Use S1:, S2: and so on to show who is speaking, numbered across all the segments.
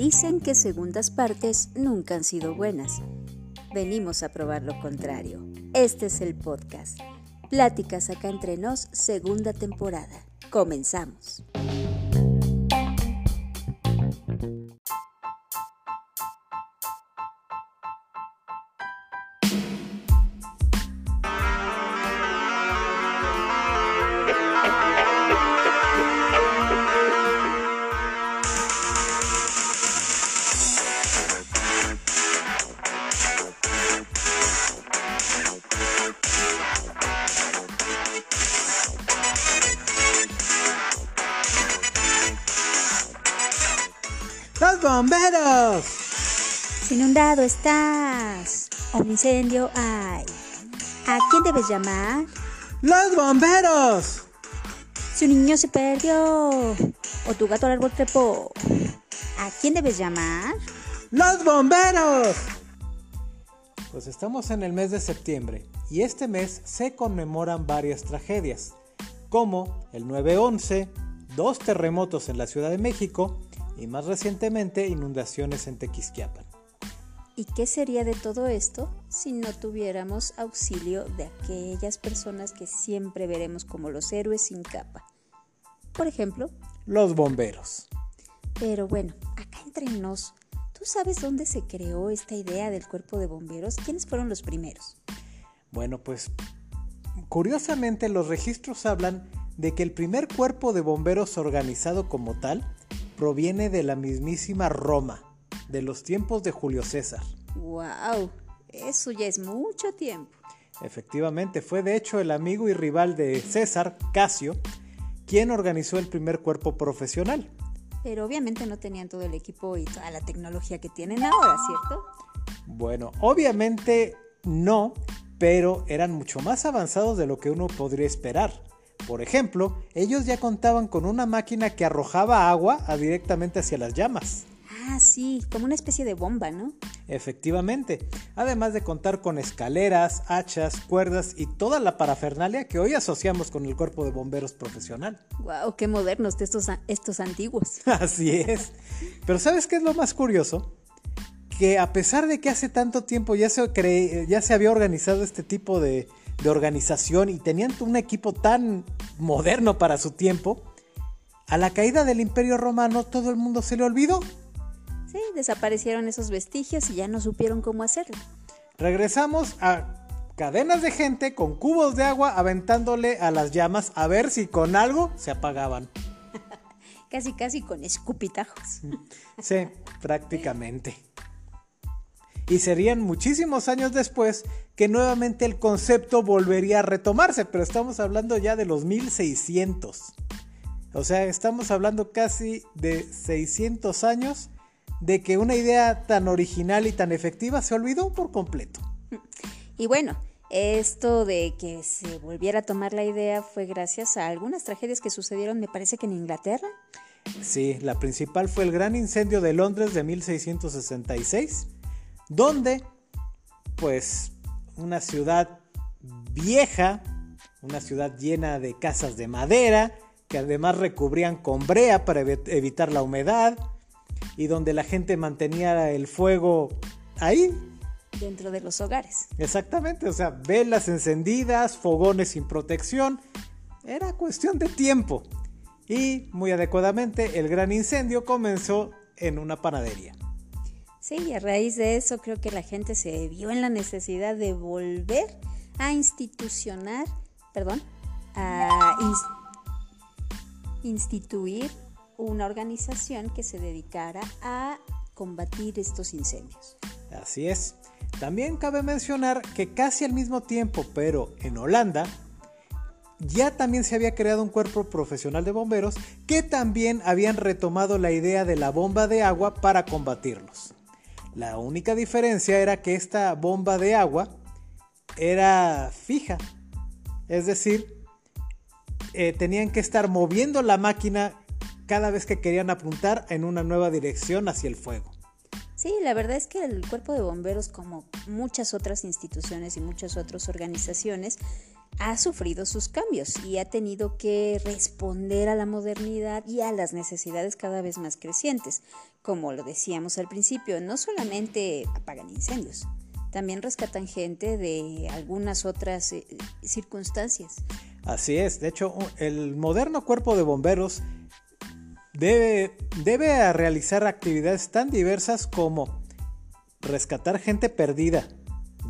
S1: Dicen que segundas partes nunca han sido buenas. Venimos a probar lo contrario. Este es el podcast. Pláticas acá entre nos, segunda temporada. Comenzamos.
S2: Bomberos!
S1: Si inundado estás, o un incendio hay. ¿A quién debes llamar?
S2: ¡Los bomberos!
S1: Si un niño se perdió, o tu gato al árbol trepó, ¿a quién debes llamar?
S2: ¡Los bomberos! Pues estamos en el mes de septiembre y este mes se conmemoran varias tragedias, como el 9-11, dos terremotos en la Ciudad de México y más recientemente inundaciones en Tequisquiapan.
S1: ¿Y qué sería de todo esto si no tuviéramos auxilio de aquellas personas que siempre veremos como los héroes sin capa? Por ejemplo,
S2: Los bomberos.
S1: pero bueno, acá entre nos, ¿tú sabes dónde se creó esta idea del cuerpo de bomberos? ¿Quiénes fueron los primeros?
S2: Bueno, pues curiosamente los registros hablan de que el primer cuerpo de bomberos organizado como tal proviene de la mismísima Roma, de los tiempos de Julio César.
S1: ¡Wow! Eso ya es mucho tiempo.
S2: Efectivamente, fue de hecho el amigo y rival de César, Casio, quien organizó el primer cuerpo profesional.
S1: Pero obviamente no tenían todo el equipo y toda la tecnología que tienen ahora, ¿cierto?
S2: Bueno, obviamente no, pero eran mucho más avanzados de lo que uno podría esperar. Por ejemplo, ellos ya contaban con una máquina que arrojaba agua a directamente hacia las llamas.
S1: Ah, sí, como una especie de bomba, ¿no?
S2: Efectivamente, además de contar con escaleras, hachas, cuerdas y toda la parafernalia que hoy asociamos con el cuerpo de bomberos profesional.
S1: ¡Wow! ¡Qué modernos de estos, estos antiguos!
S2: Así es. Pero ¿sabes qué es lo más curioso? Que a pesar de que hace tanto tiempo ya se, cre- ya se había organizado este tipo de, de organización y tenían un equipo tan moderno para su tiempo, a la caída del Imperio Romano todo el mundo se le olvidó.
S1: Sí, desaparecieron esos vestigios y ya no supieron cómo hacerlo.
S2: Regresamos a cadenas de gente con cubos de agua aventándole a las llamas a ver si con algo se apagaban.
S1: Casi, casi con escupitajos.
S2: Sí, prácticamente. Y serían muchísimos años después que nuevamente el concepto volvería a retomarse, pero estamos hablando ya de los 1600. O sea, estamos hablando casi de 600 años de que una idea tan original y tan efectiva se olvidó por completo.
S1: Y bueno, esto de que se volviera a tomar la idea fue gracias a algunas tragedias que sucedieron, me parece que en Inglaterra.
S2: Sí, la principal fue el gran incendio de Londres de 1666, donde, pues, una ciudad vieja, una ciudad llena de casas de madera, que además recubrían con brea para evi- evitar la humedad, y donde la gente mantenía el fuego ahí,
S1: dentro de los hogares.
S2: exactamente, o sea, velas encendidas, fogones sin protección, era cuestión de tiempo. Y muy adecuadamente, el gran incendio comenzó en una panadería.
S1: Sí, y a raíz de eso creo que la gente se vio en la necesidad de volver a institucionar, perdón, a ins- instituir una organización que se dedicara a combatir estos incendios.
S2: Así es. También cabe mencionar que casi al mismo tiempo, pero en Holanda, ya también se había creado un cuerpo profesional de bomberos que también habían retomado la idea de la bomba de agua para combatirlos. La única diferencia era que esta bomba de agua era fija, es decir, eh, tenían que estar moviendo la máquina cada vez que querían apuntar en una nueva dirección hacia el fuego.
S1: Sí, la verdad es que el cuerpo de bomberos, como muchas otras instituciones y muchas otras organizaciones, ha sufrido sus cambios y ha tenido que responder a la modernidad y a las necesidades cada vez más crecientes. Como lo decíamos al principio, no solamente apagan incendios, también rescatan gente de algunas otras eh, circunstancias.
S2: Así es, de hecho el moderno cuerpo de bomberos debe, debe realizar actividades tan diversas como rescatar gente perdida,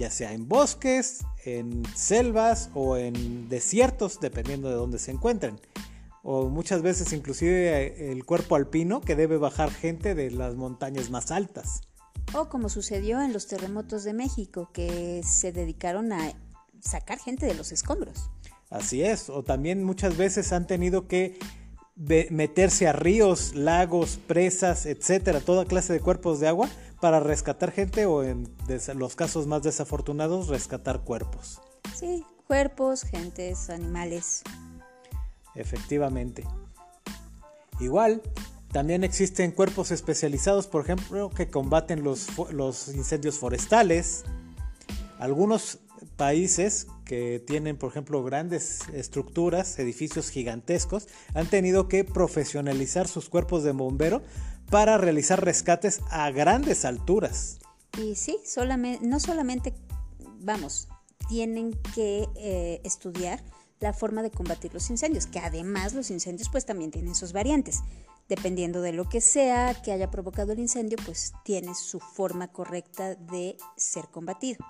S2: ya sea en bosques, en selvas o en desiertos, dependiendo de dónde se encuentren. O muchas veces inclusive eh, el cuerpo alpino que debe bajar gente de las montañas más altas.
S1: O como sucedió en los terremotos de México, que se dedicaron a sacar gente de los escombros.
S2: Así es, o también muchas veces han tenido que meterse a ríos, lagos, presas, etcétera, toda clase de cuerpos de agua para rescatar gente o en los casos más desafortunados rescatar cuerpos.
S1: Sí, cuerpos, gentes, animales.
S2: Efectivamente. Igual, también existen cuerpos especializados, por ejemplo, que combaten los, los incendios forestales. Algunos países que tienen, por ejemplo, grandes estructuras, edificios gigantescos, han tenido que profesionalizar sus cuerpos de bombero para realizar rescates a grandes alturas.
S1: Y sí, solamente, no solamente, vamos, tienen que eh, estudiar la forma de combatir los incendios, que además los incendios pues también tienen sus variantes. Dependiendo de lo que sea que haya provocado el incendio, pues tiene su forma correcta de ser combatido.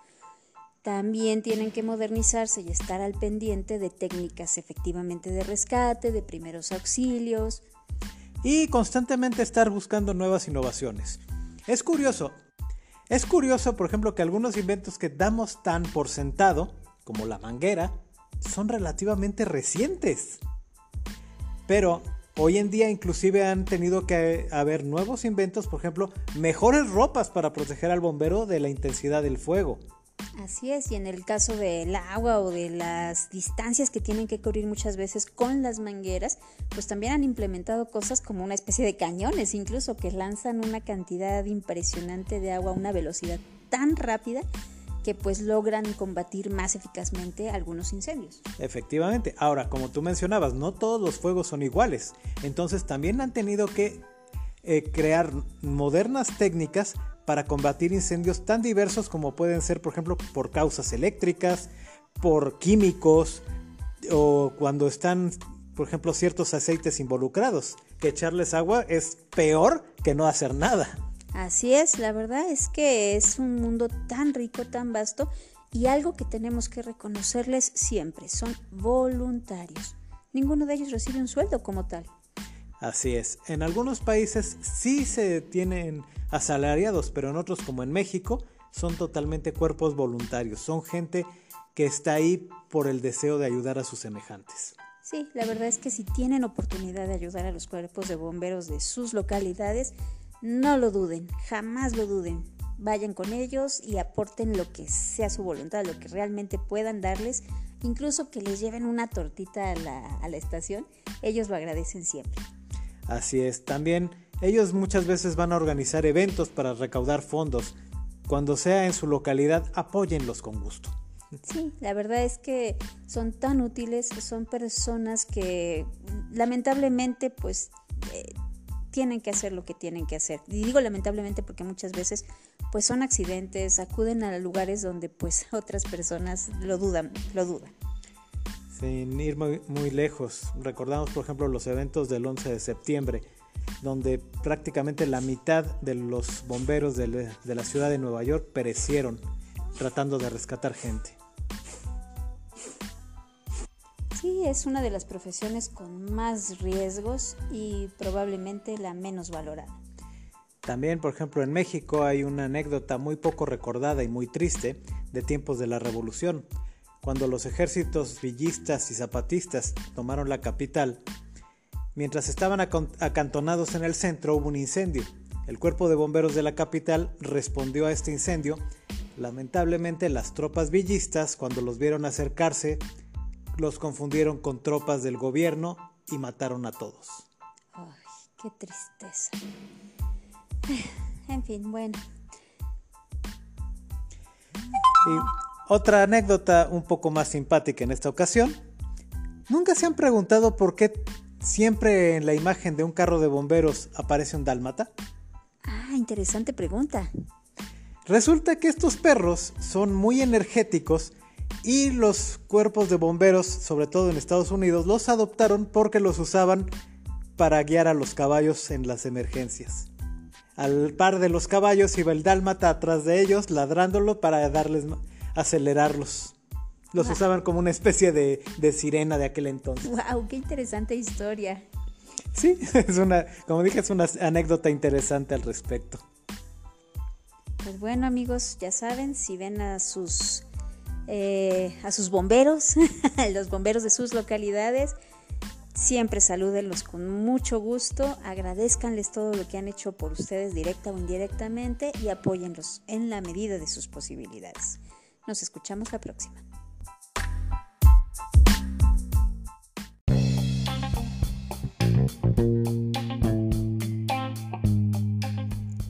S1: También tienen que modernizarse y estar al pendiente de técnicas efectivamente de rescate, de primeros auxilios.
S2: Y constantemente estar buscando nuevas innovaciones. Es curioso, es curioso por ejemplo que algunos inventos que damos tan por sentado, como la manguera, son relativamente recientes. Pero hoy en día inclusive han tenido que haber nuevos inventos, por ejemplo, mejores ropas para proteger al bombero de la intensidad del fuego.
S1: Así es, y en el caso del agua o de las distancias que tienen que cubrir muchas veces con las mangueras, pues también han implementado cosas como una especie de cañones, incluso que lanzan una cantidad impresionante de agua a una velocidad tan rápida que pues logran combatir más eficazmente algunos incendios.
S2: Efectivamente, ahora como tú mencionabas, no todos los fuegos son iguales, entonces también han tenido que eh, crear modernas técnicas para combatir incendios tan diversos como pueden ser, por ejemplo, por causas eléctricas, por químicos o cuando están, por ejemplo, ciertos aceites involucrados. Que echarles agua es peor que no hacer nada.
S1: Así es, la verdad es que es un mundo tan rico, tan vasto y algo que tenemos que reconocerles siempre, son voluntarios. Ninguno de ellos recibe un sueldo como tal.
S2: Así es, en algunos países sí se tienen asalariados, pero en otros como en México son totalmente cuerpos voluntarios, son gente que está ahí por el deseo de ayudar a sus semejantes.
S1: Sí, la verdad es que si tienen oportunidad de ayudar a los cuerpos de bomberos de sus localidades, no lo duden, jamás lo duden. Vayan con ellos y aporten lo que sea su voluntad, lo que realmente puedan darles, incluso que les lleven una tortita a la, a la estación, ellos lo agradecen siempre.
S2: Así es, también ellos muchas veces van a organizar eventos para recaudar fondos. Cuando sea en su localidad, apóyenlos con gusto.
S1: Sí, la verdad es que son tan útiles, son personas que lamentablemente pues eh, tienen que hacer lo que tienen que hacer. Y digo lamentablemente porque muchas veces pues son accidentes, acuden a lugares donde pues otras personas lo dudan, lo dudan.
S2: Sin ir muy, muy lejos, recordamos por ejemplo los eventos del 11 de septiembre, donde prácticamente la mitad de los bomberos de, la ciudad de Nueva York perecieron tratando de rescatar gente.
S1: Sí, es una de las profesiones con más riesgos y probablemente la menos valorada.
S2: También, por ejemplo, en México hay una anécdota muy poco recordada y muy triste de tiempos de la Revolución, cuando los ejércitos villistas y zapatistas tomaron la capital, mientras estaban acantonados en el centro hubo un incendio. El cuerpo de bomberos de la capital respondió a este incendio. Lamentablemente las tropas villistas, cuando los vieron acercarse, los confundieron con tropas del gobierno y mataron a todos.
S1: Ay, qué tristeza. En fin, bueno.
S2: Otra anécdota un poco más simpática en esta ocasión. ¿Nunca se han preguntado por qué siempre en la imagen de un carro de bomberos aparece un dálmata?
S1: Ah, interesante pregunta.
S2: Resulta que estos perros son muy energéticos y los cuerpos de bomberos, sobre todo en Estados Unidos, los adoptaron porque los usaban para guiar a los caballos en las emergencias. Al par de los caballos iba el dálmata atrás de ellos, ladrándolo para darles acelerarlos. Los usaban como una especie de, de, sirena de aquel entonces.
S1: ¡Wow! ¡Qué interesante historia!
S2: Sí, es una, como dije, es una anécdota interesante al respecto.
S1: Pues bueno, amigos, ya saben, si ven a sus eh, a sus bomberos, los bomberos de sus localidades, siempre salúdenlos con mucho gusto, agradezcanles todo lo que han hecho por ustedes directa o indirectamente y apóyenlos en la medida de sus posibilidades. Nos escuchamos la próxima.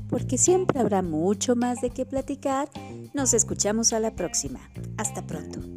S1: Porque siempre habrá mucho más de qué platicar, nos escuchamos a la próxima. Hasta pronto.